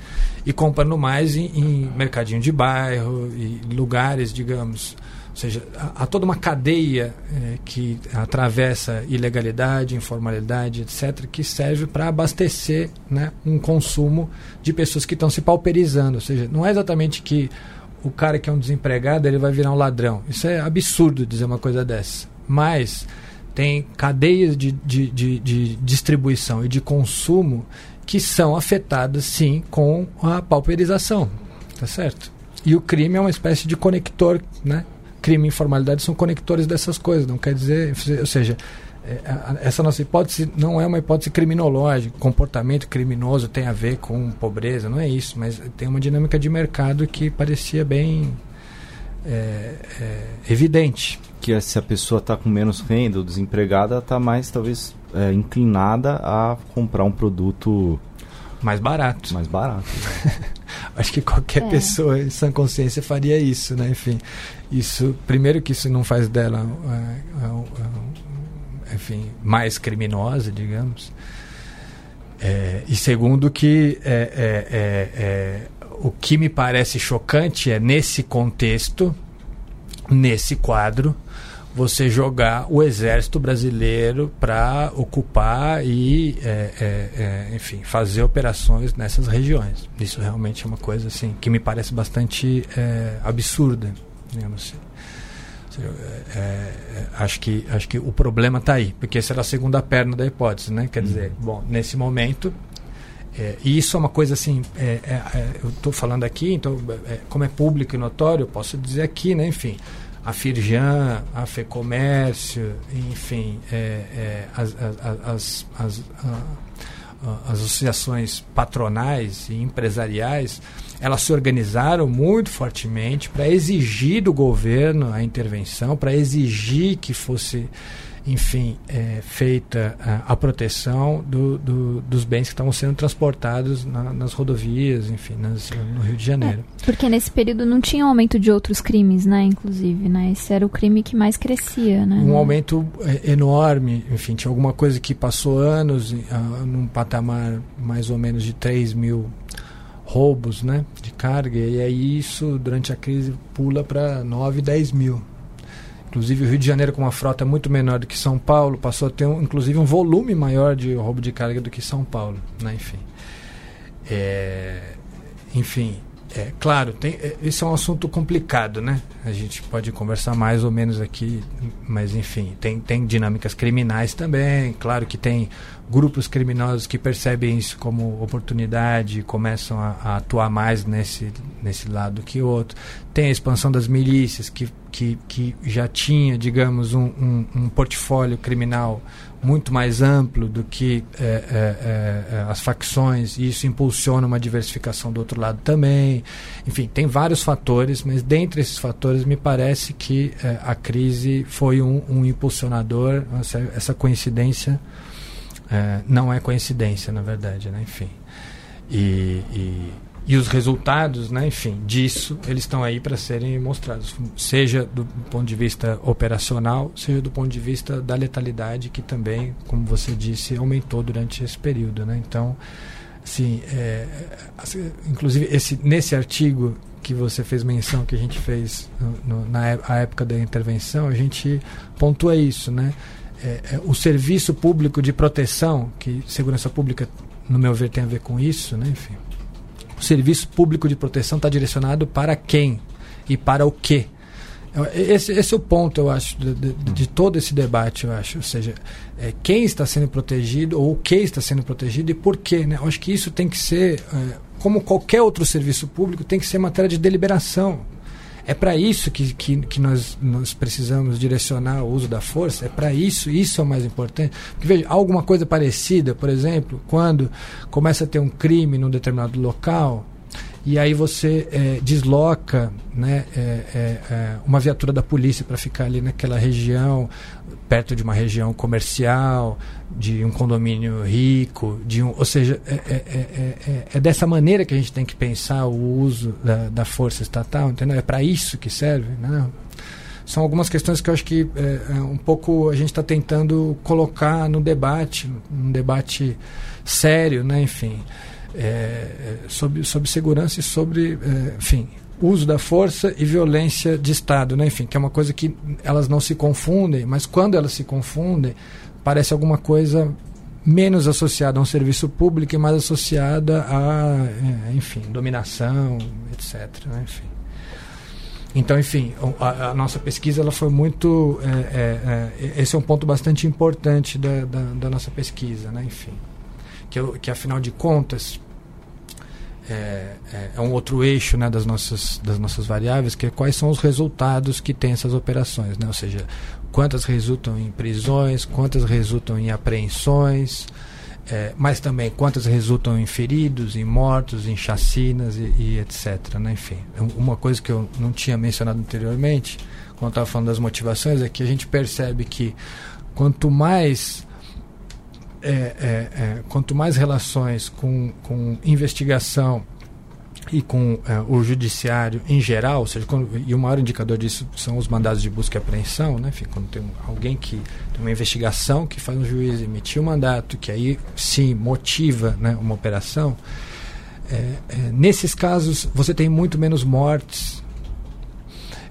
e comprando mais em, em mercadinho de bairro e lugares, digamos. Seja, há, há toda uma cadeia é, que atravessa ilegalidade, informalidade, etc., que serve para abastecer né, um consumo de pessoas que estão se pauperizando. Ou seja, não é exatamente que o cara que é um desempregado ele vai virar um ladrão. Isso é absurdo dizer uma coisa dessa. Mas tem cadeias de, de, de, de distribuição e de consumo que são afetadas sim com a pauperização. Tá certo? E o crime é uma espécie de conector, né? Crime e informalidade são conectores dessas coisas. Não quer dizer, ou seja, é, essa nossa hipótese não é uma hipótese criminológica. Comportamento criminoso tem a ver com pobreza, não é isso, mas tem uma dinâmica de mercado que parecia bem é, é, evidente. Que é, se a pessoa está com menos renda ou desempregada, está mais talvez é, inclinada a comprar um produto mais barato. Mais barato. Acho que qualquer é. pessoa em sã consciência faria isso, né? Enfim, isso primeiro que isso não faz dela enfim, mais criminosa, digamos. É, e segundo que é, é, é, é, o que me parece chocante é nesse contexto, nesse quadro, você jogar o exército brasileiro para ocupar e, é, enfim, fazer operações nessas regiões. Isso realmente é uma coisa assim que me parece bastante absurda, digamos assim. É, é, acho, que, acho que o problema está aí, porque essa era a segunda perna da hipótese, né? Quer uhum. dizer, bom, nesse momento, é, e isso é uma coisa assim, é, é, é eu estou falando aqui, então, como é público e notório, eu posso dizer aqui, né? Enfim, a Firjan, a FEComércio, enfim, as, as, as, as, as associações patronais e empresariais elas se organizaram muito fortemente para exigir do governo a intervenção, para exigir que fosse, enfim, é, feita a, a proteção do, do, dos bens que estavam sendo transportados na, nas rodovias, enfim, nas, no Rio de Janeiro. É, porque nesse período não tinha aumento de outros crimes, né, inclusive, né? Esse era o crime que mais crescia, né? Um aumento é, enorme, enfim, tinha alguma coisa que passou anos uh, num patamar mais ou menos de 3 mil roubos né, de carga, e aí isso, durante a crise, pula para 9, 10 mil. Inclusive, o Rio de Janeiro, com uma frota muito menor do que São Paulo, passou a ter, um, inclusive, um volume maior de roubo de carga do que São Paulo. Né, enfim. É, enfim, é, claro, tem, é, esse é um assunto complicado, né? A gente pode conversar mais ou menos aqui, mas enfim, tem, tem dinâmicas criminais também. Claro que tem grupos criminosos que percebem isso como oportunidade começam a, a, atuar mais nesse, nesse lado que outro. Tem a expansão das milícias, que, que, que já tinha, digamos, um, um, um portfólio criminal muito mais amplo do que é, é, é, as facções, e isso impulsiona uma diversificação do outro lado também. Enfim, tem vários fatores, mas dentre esses fatores, me parece que é, a crise foi um, um impulsionador, essa, essa coincidência é, não é coincidência, na verdade, né? Enfim. E, e, e, os resultados, né? Enfim, disso, eles estão aí para serem mostrados, seja do ponto de vista operacional, seja do ponto de vista da letalidade, que também, como você disse, aumentou durante esse período, né? Então, assim, é, assim, inclusive esse, nesse artigo que você fez menção, que a gente fez no, no, na época da intervenção, a gente pontua isso, né? É, é, o serviço público de proteção que segurança pública no meu ver, tem a ver com isso, né? Enfim. O serviço público de proteção está direcionado para quem e para o quê? Esse, esse é o ponto, eu acho, de, de, de, todo esse debate, eu acho. Ou seja, é, quem está sendo protegido ou o que está sendo protegido e por quê. Né? Eu acho que isso tem que ser, é, como qualquer outro serviço público, tem que ser matéria de deliberação. É para isso que, que, que nós, nós precisamos direcionar o uso da força, é para isso, isso é o mais importante. Porque veja, alguma coisa parecida, por exemplo, quando começa a ter um crime num determinado local, e aí você é, desloca né, é, é, é uma viatura da polícia para ficar ali naquela região, perto de uma região comercial, de um condomínio rico, de um, ou seja, é, é, é dessa maneira que a gente tem que pensar o uso da, da força estatal, entendeu? É para isso que serve, né? São algumas questões que eu acho que um pouco a gente está tentando colocar no debate, um debate sério, né? Enfim é, é, sobre, sobre segurança e sobre, é, enfim, uso da força e violência de Estado, né? enfim, que é uma coisa que elas não se confundem, mas quando elas se confundem, parece alguma coisa menos associada a um serviço público e mais associada a, é, enfim, dominação, etc. Né? Enfim. Então, enfim, a, a, nossa pesquisa ela foi muito. É, é, é, esse é um ponto bastante importante da, da, da nossa pesquisa, né? enfim que, que afinal de contas é, é, é, um outro eixo né, das, nossas, das nossas variáveis, que é quais são os resultados que tem essas operações, né? ou seja, quantas resultam em prisões, quantas resultam em apreensões, é, mas também quantas resultam em feridos, em mortos, em chacinas e, e etc. Né? Enfim, uma coisa que eu não tinha mencionado anteriormente, quando estava falando das motivações, é que a gente percebe que quanto mais é, é, é, quanto mais relações com, com investigação e com é, o judiciário em geral, ou seja, quando, e o maior indicador disso são os mandados de busca e apreensão, né? Enfim, quando tem alguém que tem uma investigação que faz um juiz emitir um mandato, que aí sim motiva né, uma operação, é, nesses casos você tem muito menos mortes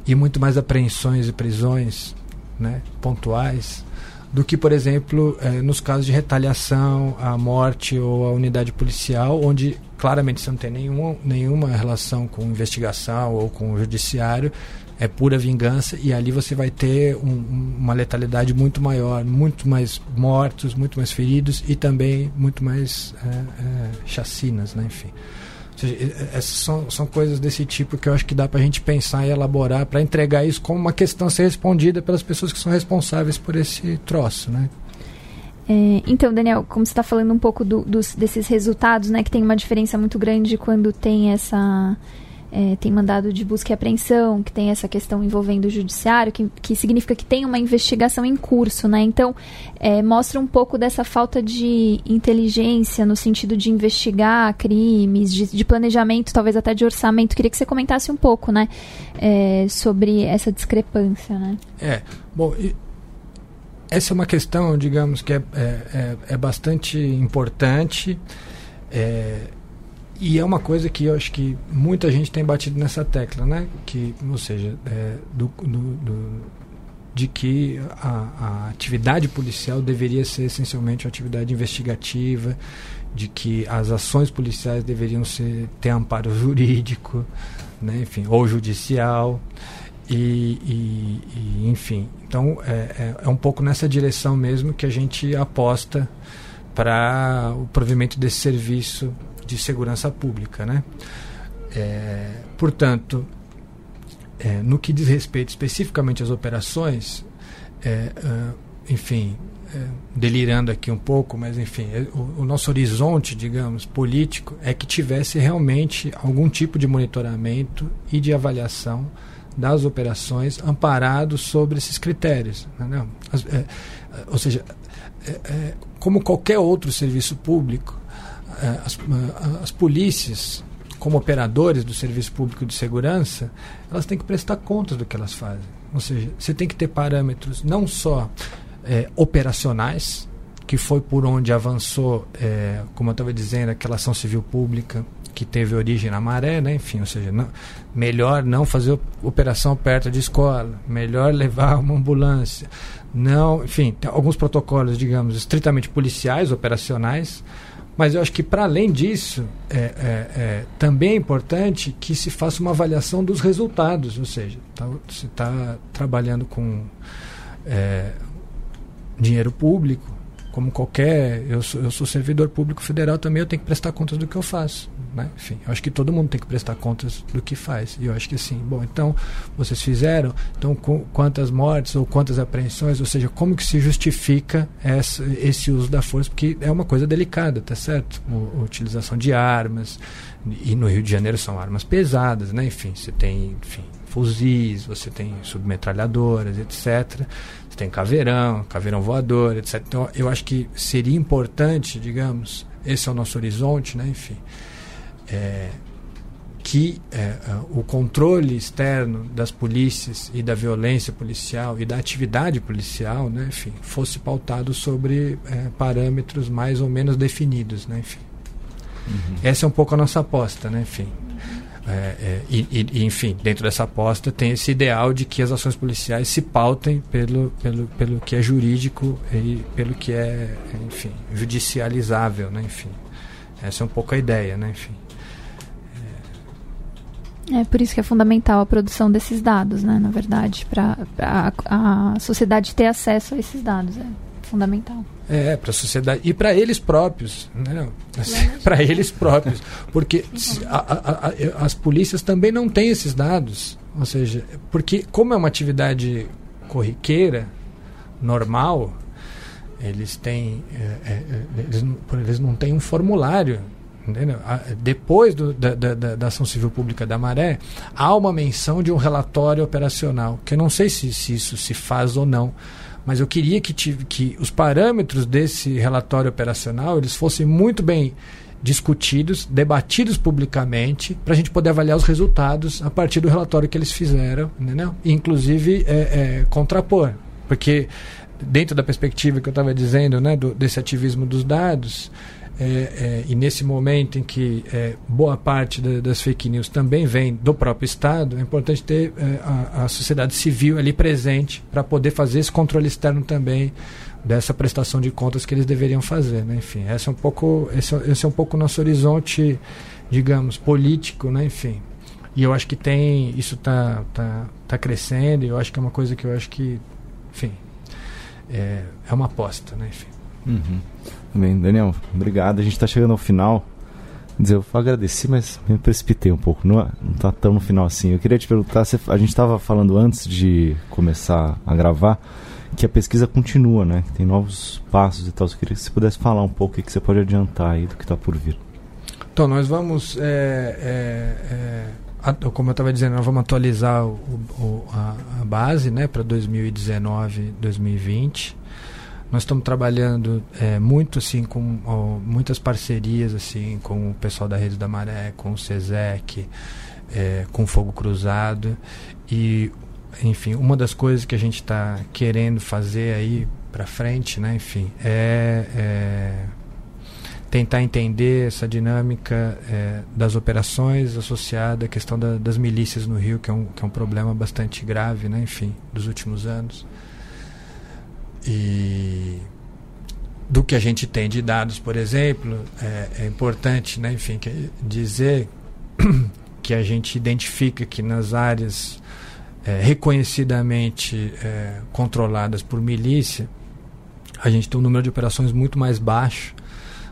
e muito mais apreensões e prisões né, pontuais do que, por exemplo, eh, nos casos de retaliação à morte ou à unidade policial, onde claramente você não tem nenhuma, nenhuma relação com investigação ou com o judiciário, é pura vingança e ali você vai ter um, uma letalidade muito maior, muito mais mortos, muito mais feridos e também muito mais é, é, chacinas, né? enfim. Seja, essas são, são coisas desse tipo que eu acho que dá para a gente pensar e elaborar para entregar isso como uma questão a ser respondida pelas pessoas que são responsáveis por esse troço, né? É, então, Daniel, como você está falando um pouco do, dos, desses resultados, né, que tem uma diferença muito grande quando tem essa é, tem mandado de busca e apreensão, que tem essa questão envolvendo o judiciário, que, que significa que tem uma investigação em curso, né? Então, é, mostra um pouco dessa falta de inteligência no sentido de investigar crimes, de, de planejamento, talvez até de orçamento. Queria que você comentasse um pouco, né? É, sobre essa discrepância, né? É, bom... E essa é uma questão, digamos, que é, é, é, é bastante importante. É, e é uma coisa que eu acho que muita gente tem batido nessa tecla, né? Que, ou seja, é, do, do, do, de que a, a, atividade policial deveria ser essencialmente uma atividade investigativa, de que as ações policiais deveriam ser, ter amparo jurídico, né? enfim, ou judicial. E, e, e enfim, então é, é, é um pouco nessa direção mesmo que a gente aposta para o provimento desse serviço de segurança pública. Né? É, portanto, é, no que diz respeito especificamente às operações, é, uh, enfim, é, delirando aqui um pouco, mas enfim, é, o, o, nosso horizonte, digamos, político é que tivesse realmente algum tipo de monitoramento e de avaliação das operações amparado sobre esses critérios. Né? As, ou seja, como qualquer outro serviço público, as, as polícias, como operadores do Serviço Público de Segurança, elas têm que prestar contas do que elas fazem. Ou seja, você tem que ter parâmetros não só é, operacionais, que foi por onde avançou, é, como eu estava dizendo, aquela ação civil pública que teve origem na maré, né? enfim, ou seja, não, melhor não fazer operação perto de escola, melhor levar uma ambulância, não, enfim, alguns protocolos, digamos, estritamente policiais, operacionais, Mas eu acho que, para além disso, é, é, é, também é importante que se faça uma avaliação dos resultados, ou seja, tá, você está trabalhando com é, dinheiro público, como qualquer. Eu sou, eu sou servidor público federal também, eu tenho que prestar contas do que eu faço. Né? Enfim, eu acho que todo mundo tem que prestar contas do que faz. E eu acho que assim, bom, então vocês fizeram, então com, quantas mortes ou quantas apreensões, ou seja, como que se justifica essa, esse uso da força, porque é uma coisa delicada, tá certo? O, a utilização de armas, e no Rio de Janeiro são armas pesadas, né? Enfim, você tem, enfim, fuzis, você tem submetralhadoras, etc tem caveirão, caveirão voador, etc. Então, eu acho que seria importante, digamos, esse é o nosso horizonte, né? enfim, é, que é, é, o controle externo das polícias e da violência policial e da atividade policial, né? enfim, fosse pautado sobre é, parâmetros mais ou menos definidos, né? enfim. Uhum. Essa é um pouco a nossa aposta, né? enfim. É, é, e, e, enfim, dentro dessa aposta tem esse ideal de que as ações policiais se pautem pelo, pelo, pelo que é jurídico e pelo que é, enfim, judicializável, né? Enfim, essa é um pouco a ideia, né? Enfim. É por isso que é fundamental a produção desses dados, né? Na verdade, para a, sociedade ter acesso a esses dados. É fundamental. É, para a sociedade e para eles próprios, né? Assim, para eles próprios, porque a, a, as polícias também não têm esses dados, ou seja, porque como é uma atividade corriqueira, normal, eles têm, é, é, eles, eles não têm um formulário? Depois do, da, da, da, ação civil pública da Maré, há uma menção de um relatório operacional, que eu não sei se, se isso se faz ou não, mas eu queria que, tive, que os parâmetros desse relatório operacional eles fossem muito bem discutidos, debatidos publicamente, para a gente poder avaliar os resultados a partir do relatório que eles fizeram, entendeu? E, inclusive é, é, contrapor, porque dentro da perspectiva que eu estava dizendo, né, do, desse ativismo dos dados, é, é, e nesse momento em que é, boa parte da, das fake news também vem do próprio Estado, é importante ter é, a, a, sociedade civil ali presente para poder fazer esse controle externo também dessa prestação de contas que eles deveriam fazer. Né? Enfim, esse é um pouco esse, é, esse é um pouco o nosso horizonte, digamos, político, né? Enfim, e eu acho que tem isso está tá, tá crescendo. E eu acho que é uma coisa que eu acho que, enfim, é, é uma aposta, né? Enfim. Uhum. Bem, Daniel, obrigado. A gente está chegando ao final. Dizer, eu agradeci, mas me precipitei um pouco. Não, está tão no final assim. Eu queria te perguntar, a gente estava falando antes de começar a gravar que a pesquisa continua, né? Tem novos passos e tal. Eu queria que você pudesse falar um pouco o que você pode adiantar aí do que está por vir. Então, nós vamos, é, é, é, como eu estava dizendo, nós vamos atualizar o, o, a, a, base né, para 2019, 2020. Nós estamos trabalhando é, muito assim com ó, muitas parcerias assim com o pessoal da Rede da Maré, com o SESEC, é, com Fogo Cruzado e enfim uma das coisas que a gente está querendo fazer aí para frente, né? Enfim, é, é tentar entender essa dinâmica é, das operações associada à questão da, das milícias no Rio, que é, um, que é um problema bastante grave, né? enfim, dos últimos anos. E do que a gente tem de dados, por exemplo, é, é importante, né, enfim, dizer que a gente identifica que nas áreas é, reconhecidamente é, controladas por milícia, a gente tem um número de operações muito mais baixo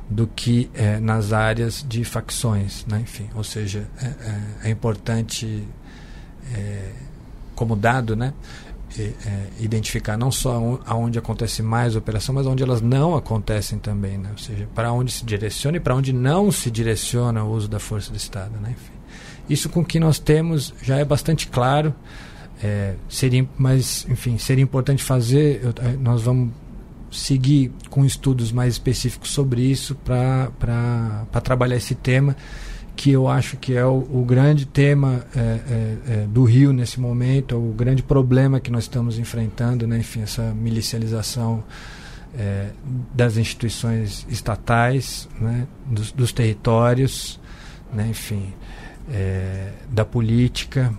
do que é, nas áreas de facções, né? enfim, ou seja, é, é, é importante como dado, né? É, identificar não só aonde acontece mais operação, mas onde elas não acontecem também, né? ou seja, para onde se direciona e para onde não se direciona o uso da força do Estado. Né? Enfim, isso com que nós temos já é bastante claro, é, seria, mas enfim, seria importante fazer, eu, é, nós vamos seguir com estudos mais específicos sobre isso para trabalhar esse tema que eu acho que é o, o grande tema é, é, é, do Rio nesse momento, o grande problema que nós estamos enfrentando, né? enfim, essa milicialização é, das instituições estatais, né? dos, dos territórios, né? enfim, é, da política.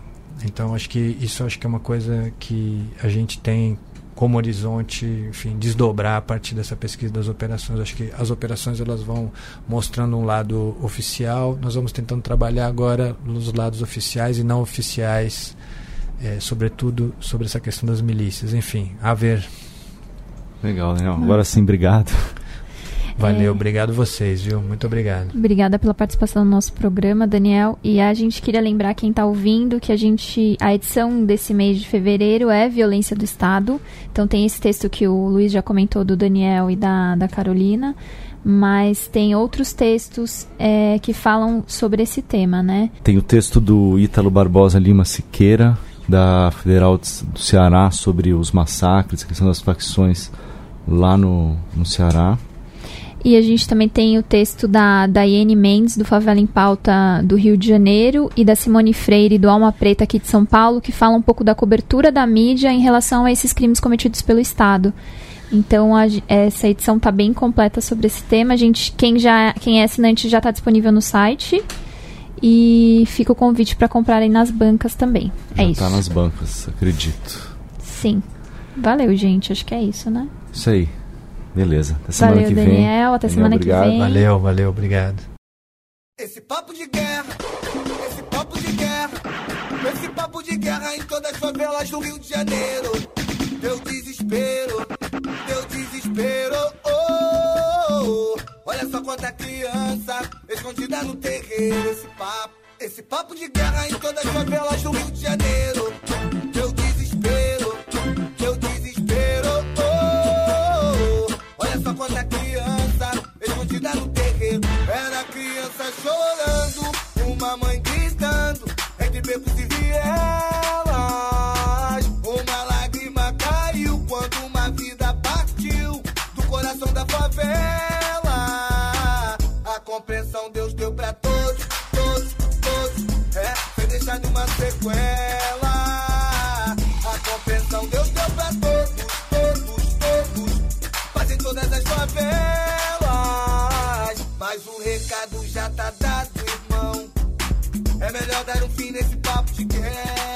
Então, acho que isso acho que é uma coisa que a gente tem como horizonte, enfim, desdobrar a partir dessa pesquisa das operações. Acho que as operações elas vão mostrando um lado oficial, nós vamos tentando trabalhar agora nos lados oficiais e não oficiais, é, sobretudo sobre essa questão das milícias. Enfim, a ver. Legal, legal. Agora sim, obrigado. Valeu, é... obrigado vocês, viu? Muito obrigado. Obrigada pela participação no nosso programa, Daniel. E a gente queria lembrar quem está ouvindo que a gente a edição desse mês de fevereiro é violência do Estado. Então tem esse texto que o Luiz já comentou do Daniel e da, da Carolina mas tem outros textos é, que falam sobre esse tema, né? Tem o texto do Ítalo Barbosa Lima Siqueira, da Federal do Ceará, sobre os massacres, a questão das facções lá no, no Ceará. E a gente também tem o texto da Daiane Mendes, do Favela em Pauta do Rio de Janeiro, e da Simone Freire, do Alma Preta aqui de São Paulo, que fala um pouco da cobertura da mídia em relação a esses crimes cometidos pelo Estado. Então a, essa edição está bem completa sobre esse tema. A gente, quem, já, quem é assinante já está disponível no site. E fica o convite para comprarem nas bancas também. Já é isso. Está nas bancas, acredito. Sim. Valeu, gente. Acho que é isso, né? Isso aí. Beleza. Até semana valeu, que vem. Daniel. Até Daniel, semana obrigado. que vem. Valeu, valeu, obrigado. Esse papo de guerra, esse papo de guerra, esse papo de guerra em todas as favelas do Rio de Janeiro. Deu desespero, deu desespero. Oh, oh, oh. Olha só quanta criança escondida no terreiro. Esse papo, esse papo de guerra em todas as favelas do Rio de Janeiro. Becos e vielas. Uma lágrima caiu quando uma vida partiu do coração da favela. A compreensão Deus deu pra todos, todos, todos. É, sem deixar nenhuma sequela. A compreensão Deus deu pra todos, todos, todos. Fazem todas as favelas. Mas o recado já tá dado, melhor dar um fim nesse papo de guerra.